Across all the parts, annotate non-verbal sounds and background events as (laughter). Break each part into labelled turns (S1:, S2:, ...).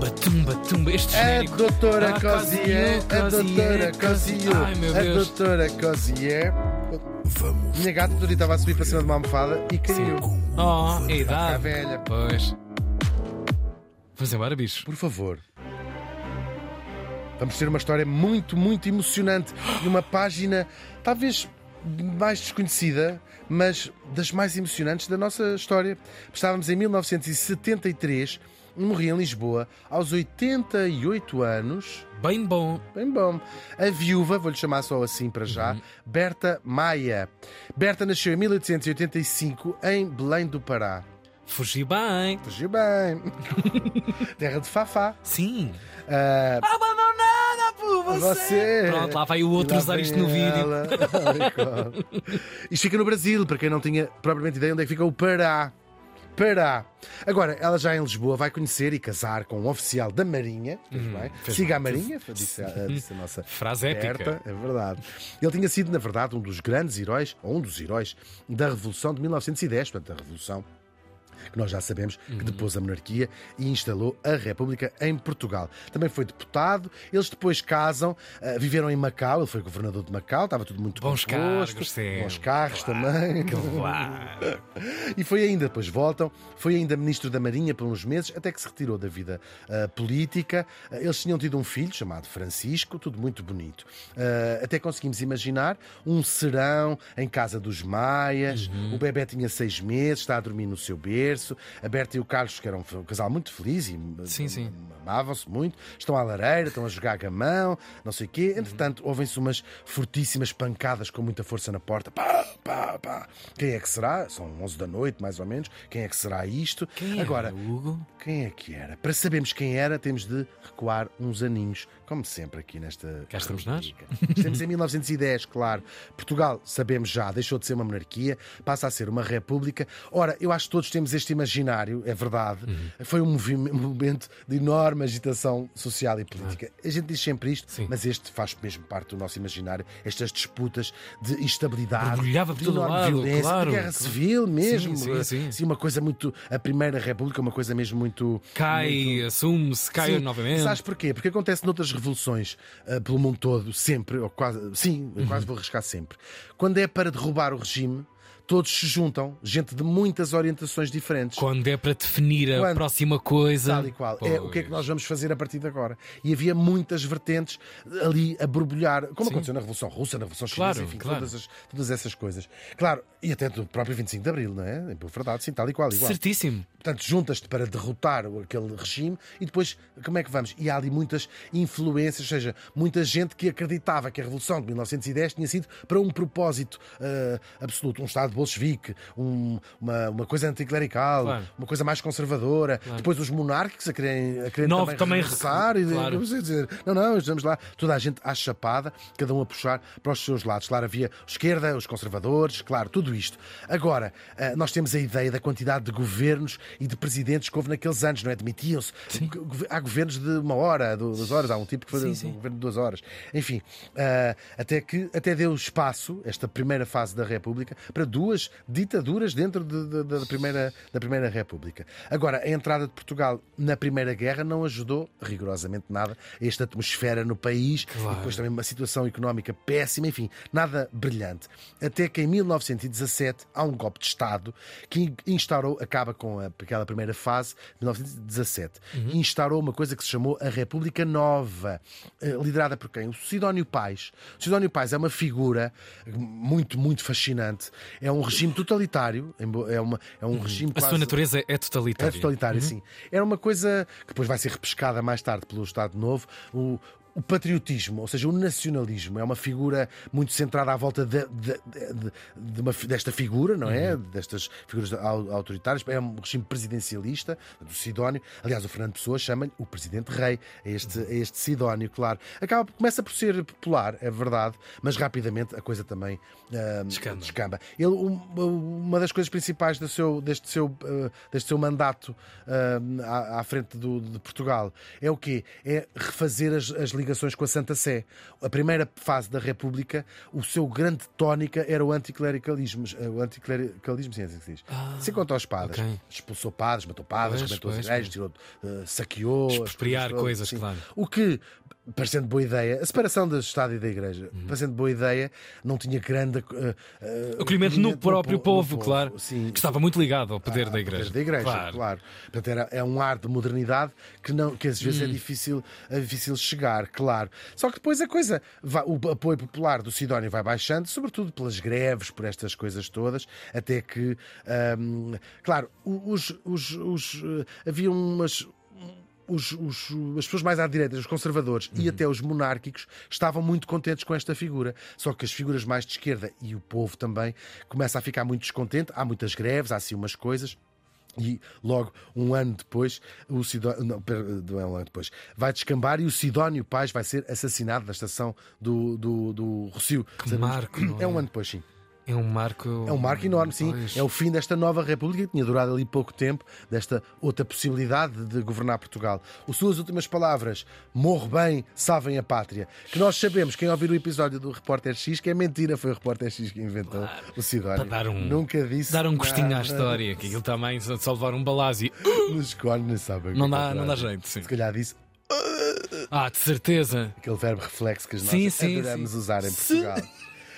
S1: Tumba, tumba, tumba. Este
S2: A
S1: genérico.
S2: doutora
S1: Ah,
S2: Cosier, a doutora Cosier,
S1: Ai, meu
S2: a
S1: Deus.
S2: doutora Cosier. Minha gata Dori estava a subir para cima de uma almofada e caiu.
S1: Oh, é a
S2: A
S1: idade.
S2: velha.
S1: Pois. Vamos embora, bicho.
S2: Por favor. Vamos ter uma história muito, muito emocionante e uma página talvez mais desconhecida, mas das mais emocionantes da nossa história. Estávamos em 1973, morri em Lisboa, aos 88 anos.
S1: Bem bom.
S2: Bem bom. A viúva, vou-lhe chamar só assim para já, Berta Maia. Berta nasceu em 1885 em Belém do Pará.
S1: Fugi bem.
S2: Fugiu bem. (laughs) Terra de Fafá.
S1: Sim.
S2: Ah,
S1: Abandonada por
S2: Você.
S1: Pronto, lá vai o outro usar isto no vídeo. (laughs)
S2: Isto fica no Brasil, para quem não tinha propriamente ideia onde é que fica o Pará. Pará. Agora, ela já em Lisboa vai conhecer e casar com um oficial da Marinha.
S1: Hum,
S2: Siga a
S1: bem.
S2: Marinha, disse a, disse a nossa
S1: Frase épica.
S2: É verdade. Ele tinha sido, na verdade, um dos grandes heróis, ou um dos heróis, da Revolução de 1910, portanto, a Revolução que nós já sabemos que depôs a monarquia e instalou a República em Portugal. Também foi deputado, eles depois casam, ah, viveram em Macau, ele foi governador de Macau, estava tudo muito
S1: Bons
S2: composto,
S1: cargos, sim.
S2: bons carros também. (laughs)
S1: Claro.
S2: E foi ainda, depois voltam, foi ainda ministro da Marinha por uns meses, até que se retirou da vida ah, política. Ah, eles tinham tido um filho chamado Francisco, tudo muito bonito. Até conseguimos imaginar um serão em casa dos Maias,
S1: Uhum.
S2: o bebê tinha seis meses, está a dormir no seu berço. A Berta e o Carlos, que eram um casal muito feliz e
S1: Sim, sim.
S2: amavam-se muito, estão à lareira, estão a jogar gamão, não sei o quê. Entretanto, ouvem-se umas fortíssimas pancadas com muita força na porta. Pá, pá, pá. Quem é que será? São 11 da noite, mais ou menos. Quem é que será isto?
S1: Quem é,
S2: Agora,
S1: Hugo?
S2: quem é que era? Para sabermos quem era, temos de recuar uns aninhos, como sempre aqui nesta.
S1: Cá estamos nós.
S2: Estamos em 1910, claro. Portugal, sabemos já, deixou de ser uma monarquia, passa a ser uma república. Ora, eu acho que todos temos este imaginário, é verdade.
S1: Uhum.
S2: Foi um movi- (laughs) momento de enorme agitação social e política. A gente diz sempre isto,
S1: Sim.
S2: mas este faz mesmo parte do nosso imaginário. Estas disputas de instabilidade,
S1: Borbulhava por
S2: de enorme
S1: lado,
S2: violência,
S1: claro,
S2: de guerra
S1: claro.
S2: civil mesmo.
S1: Sim, sim, sim.
S2: Assim, uma coisa muito. A Primeira República, uma coisa mesmo muito.
S1: Cai, assume-se, cai
S2: Sim.
S1: novamente.
S2: Sabes porquê? Porque acontece noutras revoluções ah, pelo mundo todo, sempre, ou quase, sim,
S1: Uhum.
S2: quase vou arriscar sempre. Quando é para derrubar o regime, todos se juntam, gente de muitas orientações diferentes.
S1: Quando é para definir a
S2: Quando-
S1: próxima coisa.
S2: Tal e qual. É o que é que
S1: Pois.
S2: nós vamos fazer a partir de agora. E havia muitas vertentes ali a borbulhar, como
S1: Sim.
S2: aconteceu na Revolução Russa, na Revolução
S1: Claro,
S2: Chinesa, enfim,
S1: claro.
S2: todas, as- todas essas coisas. Claro, e até do próprio 25 de Abril, não é? Em boa verdade, sim, tal e qual, igual.
S1: Certíssimo.
S2: Portanto, juntas-te para derrotar aquele regime e depois, como é que vamos? E há ali muitas influências, ou seja, muita gente que acreditava que a Revolução de 1910 tinha sido para um propósito ah, absoluto, um Estado bolchevique, um- uma, uma coisa anticlerical,
S1: Claro.
S2: uma coisa mais conservadora. Depois os monárquicos a querem, a
S1: Novo
S2: também,
S1: também
S2: regressar e
S1: claro.
S2: dizer, não, não, estamos lá, toda a gente à chapada, cada um a puxar para os seus lados. Claro, havia a esquerda, os conservadores, claro, tudo isto. Agora, ah, nós temos a ideia da quantidade de governos e de presidentes que houve naqueles anos, não é? Demitiam-se. Há governos de uma hora, du- duas horas, há um tipo que foi
S1: Sim,
S2: um governo de duas horas. Enfim, ah, até que até deu espaço, esta primeira fase da República, para duas ditaduras dentro de- de- da, primeira, da Primeira República. Agora, a entrada de Portugal na Primeira Guerra não ajudou rigorosamente nada a esta atmosfera no país,
S1: Claro.
S2: depois também uma situação económica péssima, enfim, nada brilhante. Até que em 1917 há um golpe de Estado que instaurou, acaba com a- aquela primeira fase, 1917, e instaurou uma coisa que se chamou a República Nova, eh, liderada por quem? O Sidónio Pais. O Sidónio Pais é uma figura muito, muito fascinante. É um regime totalitário, é, uma, é um regime
S1: A
S2: quase...
S1: sua natureza é
S2: É
S1: totalitária.
S2: totalitário, sim. Era uma coisa que depois vai ser repescada mais tarde pelo Estado Novo. O, o patriotismo, ou seja, o nacionalismo, é uma figura muito centrada à volta de, de- de- uma desta figura, não é? Destas figuras au- autoritárias. É um regime presidencialista, do Sidónio. Aliás, o Fernando Pessoa chama-lhe o Presidente Rei, a este, a este Sidónio, claro. Acaba, começa por ser popular, é verdade, mas rapidamente a coisa também ah,
S1: Descamba.
S2: descamba. Ele, um- uma das coisas principais do seu- deste, seu, eh, deste seu mandato ah, à, à frente do- de Portugal é o quê? É refazer as, as ligações com a Santa Sé. A primeira fase da República, o seu grande tónica era o anticlericalismo. O anticlericalismo, sim, é assim que se diz. Sem contar os padres.
S1: ok.
S2: Expulsou padres, matou padres, rebentou as igrejas, tirou, eh, saqueou.
S1: Expropriar coisas,
S2: sim.
S1: claro.
S2: O que, parecendo boa ideia, a separação do Estado e da Igreja,
S1: Uhum.
S2: parecendo boa ideia, não tinha grande. eh, eh,
S1: Acolhimento no próprio
S2: po-
S1: povo, claro.
S2: Sim,
S1: Que estava muito ligado ao poder
S2: ah,
S1: da igreja.
S2: poder da igreja,
S1: Claro.
S2: claro. Portanto, era, é um ar de modernidade que, não, que às vezes é,
S1: Hum.
S2: difícil, é difícil chegar, claro. Só que depois a coisa, vai- o apoio popular do Sidónio vai baixando, sobretudo pelas greves, por estas coisas todas, até que, hum, claro, os, os, os, eh, havia umas os- os- as pessoas mais à direita, os conservadores e até os monárquicos estavam muito contentes com esta figura. Só que as figuras mais de esquerda e o povo também começa a ficar muito descontente. Há muitas greves, há assim umas coisas. E logo, um ano depois, o Sidónio. Não, é um ano depois. Vai descambar e o Sidónio Paz vai ser assassinado na estação do, do, do Rocio.
S1: Que marco, não
S2: É um
S1: é?
S2: ano depois, sim.
S1: É um marco.
S2: É um marco enorme, sim.
S1: Pois.
S2: É o fim desta nova República que tinha durado ali pouco tempo, desta outra possibilidade de governar Portugal. As suas últimas palavras, morro bem, salvem a pátria. Que nós sabemos, quem ouvir o episódio do Repórter X, que é mentira, foi o Repórter X que inventou o Sidónio.
S1: Para dar um-
S2: Nunca disse.
S1: Dar um gostinho à
S2: nada.
S1: história, que aquilo também, levar um balásio.
S2: Nos cones, não sabem. que
S1: Não
S2: é
S1: dá, não dá jeito, sim.
S2: Se calhar disse
S1: Ah, de certeza.
S2: aquele verbo reflexo que nós
S1: Sim, sim,
S2: adoramos
S1: sim.
S2: usar em. Portugal.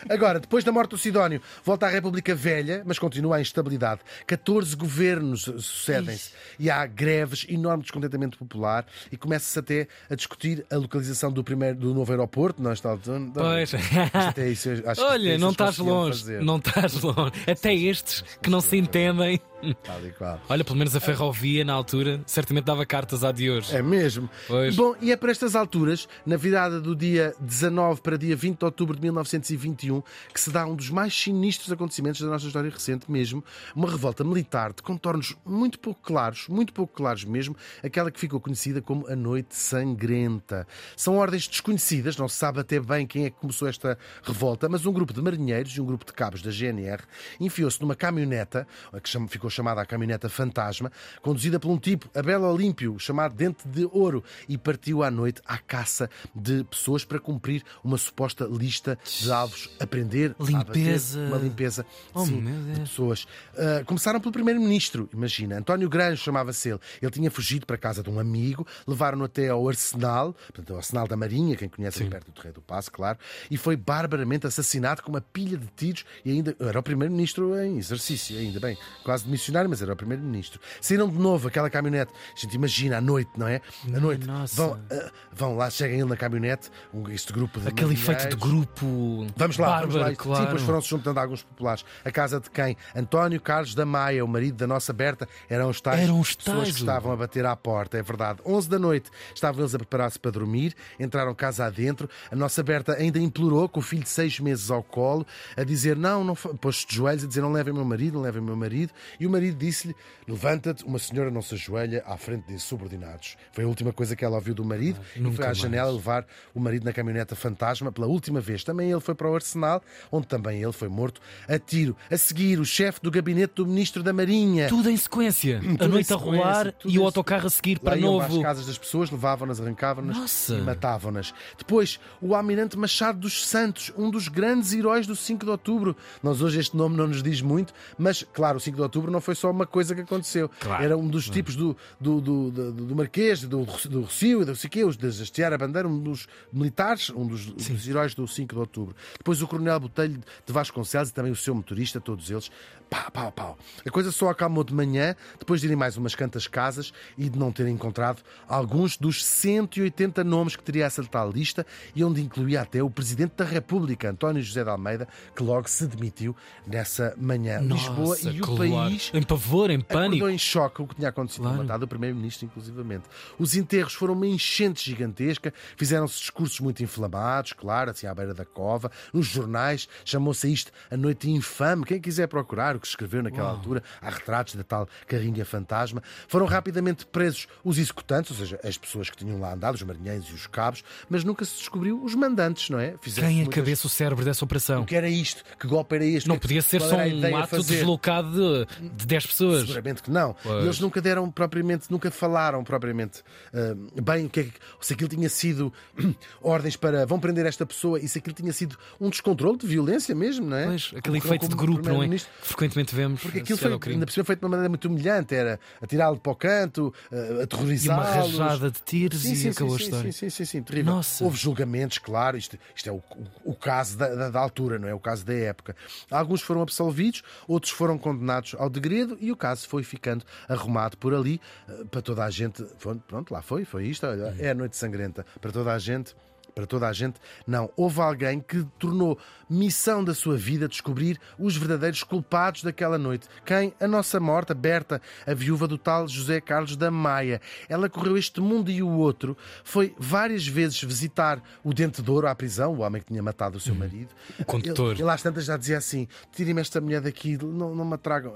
S2: Agora, depois da morte do Sidónio, volta à República Velha, mas continua a instabilidade. 14 governos sucedem-se e há greves, enorme descontentamento popular e começa-se até a discutir a localização do, primeiro, do novo aeroporto. Não está
S1: Pois.
S2: Até isso, acho que
S1: Olha,
S2: isso
S1: não
S2: eles
S1: estás longe.
S2: fazer.
S1: Não estás longe. Até estes que não se entendem.
S2: Tal e qual.
S1: Olha, pelo menos a ferrovia na altura certamente dava cartas à de hoje.
S2: É mesmo.
S1: Pois.
S2: Bom, e é por estas alturas, na virada do dia 19 para dia 20 de outubro de 1921, que se dá um dos mais sinistros acontecimentos da nossa história recente mesmo, uma revolta militar de contornos muito pouco claros, muito pouco claros mesmo, aquela que ficou conhecida como a Noite Sangrenta. São ordens desconhecidas, não se sabe até bem quem é que começou esta revolta, mas um grupo de marinheiros e um grupo de cabos da GNR enfiou-se numa caminhoneta, a que ficou chamada a caminhoneta fantasma, conduzida por um tipo, Abel Olímpio, chamado Dente de Ouro, e partiu à noite à caça de pessoas para cumprir uma suposta lista de alvos, aprender abater
S1: Limpeza.
S2: uma limpeza
S1: Oh,
S2: sim, de pessoas. Ah, começaram pelo primeiro-ministro, imagina, António Granjo chamava-se ele. Ele tinha fugido para a casa de um amigo, levaram-no até ao Arsenal, portanto, ao Arsenal da Marinha, quem conhece ali perto do Terreiro do Passo, claro, e foi barbaramente assassinado com uma pilha de tiros e ainda era o primeiro-ministro em exercício, ainda bem, quase de mas era o primeiro-ministro. Saíram de novo aquela caminhonete, a gente imagina à noite, não é? À noite,
S1: nossa.
S2: vão, ah, vão lá, chegam ele na caminhonete, um- este grupo de
S1: Aquele efeito de grupo.
S2: Vamos lá,
S1: bárbaro,
S2: vamos lá.
S1: claro.
S2: Sim, depois foram-se juntando alguns populares. A casa de quem? António Carlos da Maia, o marido da nossa Berta, eram os tais
S1: Eram os
S2: pessoas
S1: tais,
S2: que estavam a bater à porta, é verdade. 11 da noite estavam eles a preparar-se para dormir, entraram casa adentro. A nossa Berta ainda implorou, com o filho de seis meses ao colo, a dizer: Não, não, fa-" pôs-se de joelhos, a dizer: Não levem meu marido, não levem meu marido. E o marido disse-lhe: Levanta-te, uma senhora não se ajoelha à frente de subordinados. Foi a última coisa que ela ouviu do marido e
S1: nunca
S2: foi à
S1: mais.
S2: janela levar o marido na caminhoneta fantasma pela última vez. Também ele foi para o Arsenal, onde também ele foi morto a tiro. A seguir, o chefe do gabinete do ministro da Marinha.
S1: Tudo em sequência. a
S2: em
S1: noite a rolar
S2: tudo
S1: e o autocarro a seguir para novo.
S2: às casas das pessoas, levavam-nas, arrancavam-nas e matavam-nas. Depois, o almirante Machado dos Santos, um dos grandes heróis do 5 de outubro. Nós hoje este nome não nos diz muito, mas claro, o 5 de outubro não foi só uma coisa que aconteceu.
S1: Claro.
S2: Era um dos tipos do, do, do, do, do Marquês, do, do Rocio e do sei quê, os de hastear a bandeira, um dos militares, um dos, dos heróis do 5 de outubro. Depois o Coronel Botelho de Vasconcelos e também o seu motorista, todos eles. Pau, pau, pau. A coisa só acalmou de manhã, depois de irem mais umas cantas casas e de não terem encontrado alguns dos 180 nomes que teria essa tal lista e onde incluía até o Presidente da República, António José de Almeida, que logo se demitiu nessa manhã. Lisboa
S1: Nossa,
S2: e o
S1: claro.
S2: país
S1: Em pavor, em pânico.
S2: Acordou em choque o que tinha acontecido,
S1: Claro.
S2: matado o Primeiro-Ministro, inclusivamente. Os enterros foram uma enchente gigantesca, fizeram-se discursos muito inflamados, claro, assim à beira da cova. Nos jornais chamou-se a isto a Noite Infame. Quem quiser procurar o que se escreveu naquela altura, há retratos da tal carrinha fantasma. Foram rapidamente presos os executantes, ou seja, as pessoas que tinham lá andado, os marinheiros e os cabos, mas nunca se descobriu os mandantes, não é? Fizeram-se
S1: Quem é a
S2: muitas-
S1: cabeça o cérebro dessa operação?
S2: O que era isto? Que golpe era este?
S1: Não podia ser só
S2: a
S1: um
S2: a
S1: ato
S2: fazer?
S1: deslocado de de 10 pessoas.
S2: Seguramente que não.
S1: Pois.
S2: E eles nunca deram propriamente, nunca falaram propriamente ah, bem o que é que, se aquilo tinha sido (coughs) ordens para vão prender esta pessoa e se aquilo tinha sido um descontrole de violência mesmo, não é?
S1: Pois, aquele
S2: Como-
S1: efeito de
S2: como
S1: grupo, não é? Que frequentemente vemos.
S2: Porque aquilo foi, ainda por cima, feito de uma maneira muito humilhante, era atirá-lo para o canto, ah,
S1: E uma rajada de tiros
S2: Sim,
S1: e
S2: sim,
S1: acabou
S2: sim,
S1: a história.
S2: Sim, sim, sim, sim, terrível.
S1: Nossa.
S2: Houve julgamentos, claro, isto, isto é o, o- o caso da, da- da altura, não é? O caso da época. Alguns foram absolvidos, outros foram condenados ao degredo e o caso foi ficando arrumado por ali eh, para toda a gente. Pronto, lá foi, foi isto, olha, é a noite sangrenta. Para toda a gente. Para toda a gente, não. Houve alguém que tornou missão da sua vida descobrir os verdadeiros culpados daquela noite. Quem? A nossa morta, Berta, a viúva do tal José Carlos da Maia. Ela correu este mundo e o outro. Foi várias vezes visitar o Dente de Ouro à prisão, o homem que tinha matado o seu marido.
S1: O condutor.
S2: Ele, ele às tantas já dizia assim: tirem-me esta mulher daqui, não, não me tragam.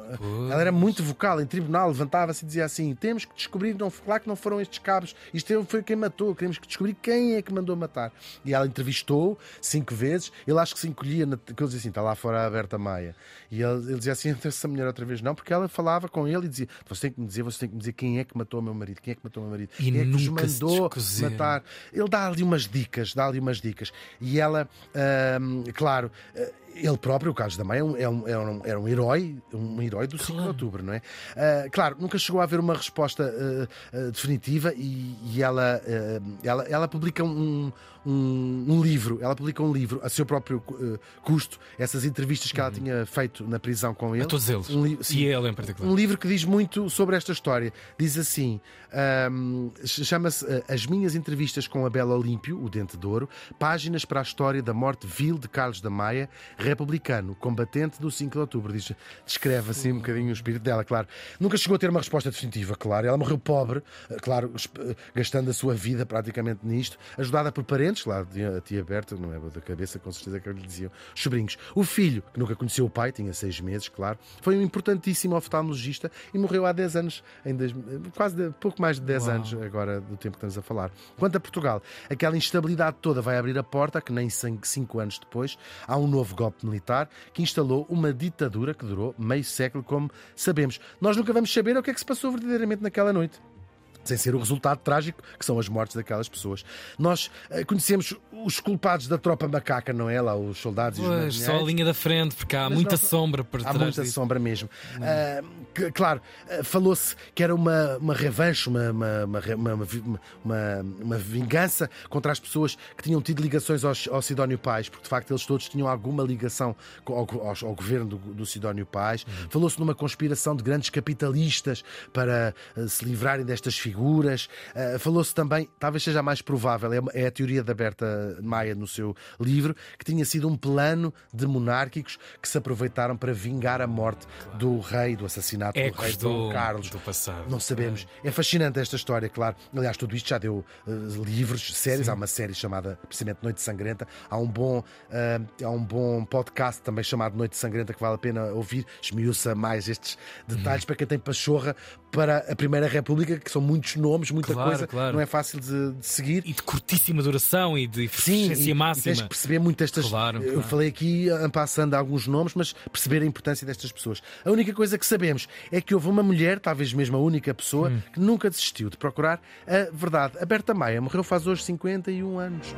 S2: Ela era muito vocal em tribunal, levantava-se e dizia assim: temos que descobrir, não, claro que não foram estes cabos, isto foi quem matou, queremos que descobrir quem é que mandou matar. E ela entrevistou cinco vezes, ele acho que se encolhia, na, que ele dizia assim: está lá fora a Berta Maia. E ele, ele dizia assim: (laughs) entra essa mulher outra vez, não, porque ela falava com ele e dizia: você tem que me dizer, você tem que me dizer quem é que matou o meu marido, quem é que matou o meu marido,
S1: E
S2: quem é que os mandou matar. Ele dá ali umas dicas, dá ali umas dicas. E ela, hum, claro, eh, ele próprio, o Carlos da Maia, é um, é um, é um, era um herói, um herói do 5 de outubro, não é? Ah, claro, nunca chegou a haver uma resposta ah, ah, definitiva e, e ela, ela, ela publica um, um, um livro, ela publica um livro a seu próprio ah, custo, essas entrevistas que ela tinha feito na prisão com ele.
S1: A todos eles.
S2: Um sim.
S1: E ele em particular.
S2: Um livro que diz muito sobre esta história. Diz assim: ahm, chama-se ah, As Minhas Entrevistas com a Bela Olímpio, o Dente de Ouro, páginas para a história da morte vil de Carlos da Maia, republicano, combatente do 5 de outubro. Diz, descreve assim um bocadinho o espírito dela, claro. Nunca chegou a ter uma resposta definitiva, claro. Ela morreu pobre, ah, claro, gastando a sua vida praticamente nisto, ajudada por parentes, lá a tia Berta, não é da cabeça, com certeza que lhe diziam, os sobrinhos. O filho, que nunca conheceu o pai, tinha seis meses, claro, foi um importantíssimo oftalmologista e morreu há 10 anos, em dois- quase de- pouco mais de 10
S1: Uau.
S2: anos agora do tempo que estamos a falar. Quanto a Portugal, aquela instabilidade toda vai abrir a porta, que nem cin- cinco anos depois há um novo golpe militar que instalou uma ditadura que durou meio século, como sabemos. Nós nunca vamos saber o que é que se passou verdadeiramente naquela noite sem ser o resultado trágico que são as mortes daquelas pessoas. Nós eh, conhecemos os culpados da tropa macaca, não é? Lá, os soldados e os
S1: Pois, só a
S2: marinheiros.
S1: linha da frente, porque há
S2: Mas
S1: muita
S2: não-
S1: sombra por
S2: Há
S1: trás
S2: muita
S1: disso.
S2: sombra mesmo. Ah, que- claro, ah, falou-se que era uma, uma revanche, uma, uma, uma, uma, uma- vingança contra as pessoas que tinham tido ligações ao, ao Sidónio Pais, porque de facto eles todos tinham alguma ligação ao, ao- ao governo do, do Sidónio Pais. Falou-se numa conspiração de grandes capitalistas para ah, se livrarem destas figuras. Ah, Falou-se também, talvez seja mais provável, é, é a teoria da Berta Maia no seu livro, que tinha sido um plano de monárquicos que se aproveitaram para vingar a morte do rei, do assassinato do rei
S1: Ecos
S2: Dom
S1: do,
S2: Carlos.
S1: do passado.
S2: Não sabemos. É fascinante esta história, claro. Aliás, tudo isto já deu eh, livros, séries. Há uma série chamada precisamente Noite Sangrenta. Há um bom, eh, há um bom podcast também chamado Noite Sangrenta que vale a pena ouvir. Esmiuça mais estes detalhes para quem tem pachorra para a Primeira República, que são muitos nomes, muita
S1: Claro,
S2: coisa.
S1: claro.
S2: Não é fácil de, de seguir.
S1: E de curtíssima duração e de eficiência
S2: e
S1: máxima.
S2: tens que perceber muito estas.
S1: Claro,
S2: eu falei aqui, passando alguns nomes, mas perceber a importância destas pessoas. A única coisa que sabemos é que houve uma mulher, talvez mesmo a única pessoa,
S1: Hum.
S2: que nunca desistiu de procurar a verdade. A Berta Maia morreu faz hoje 51 anos.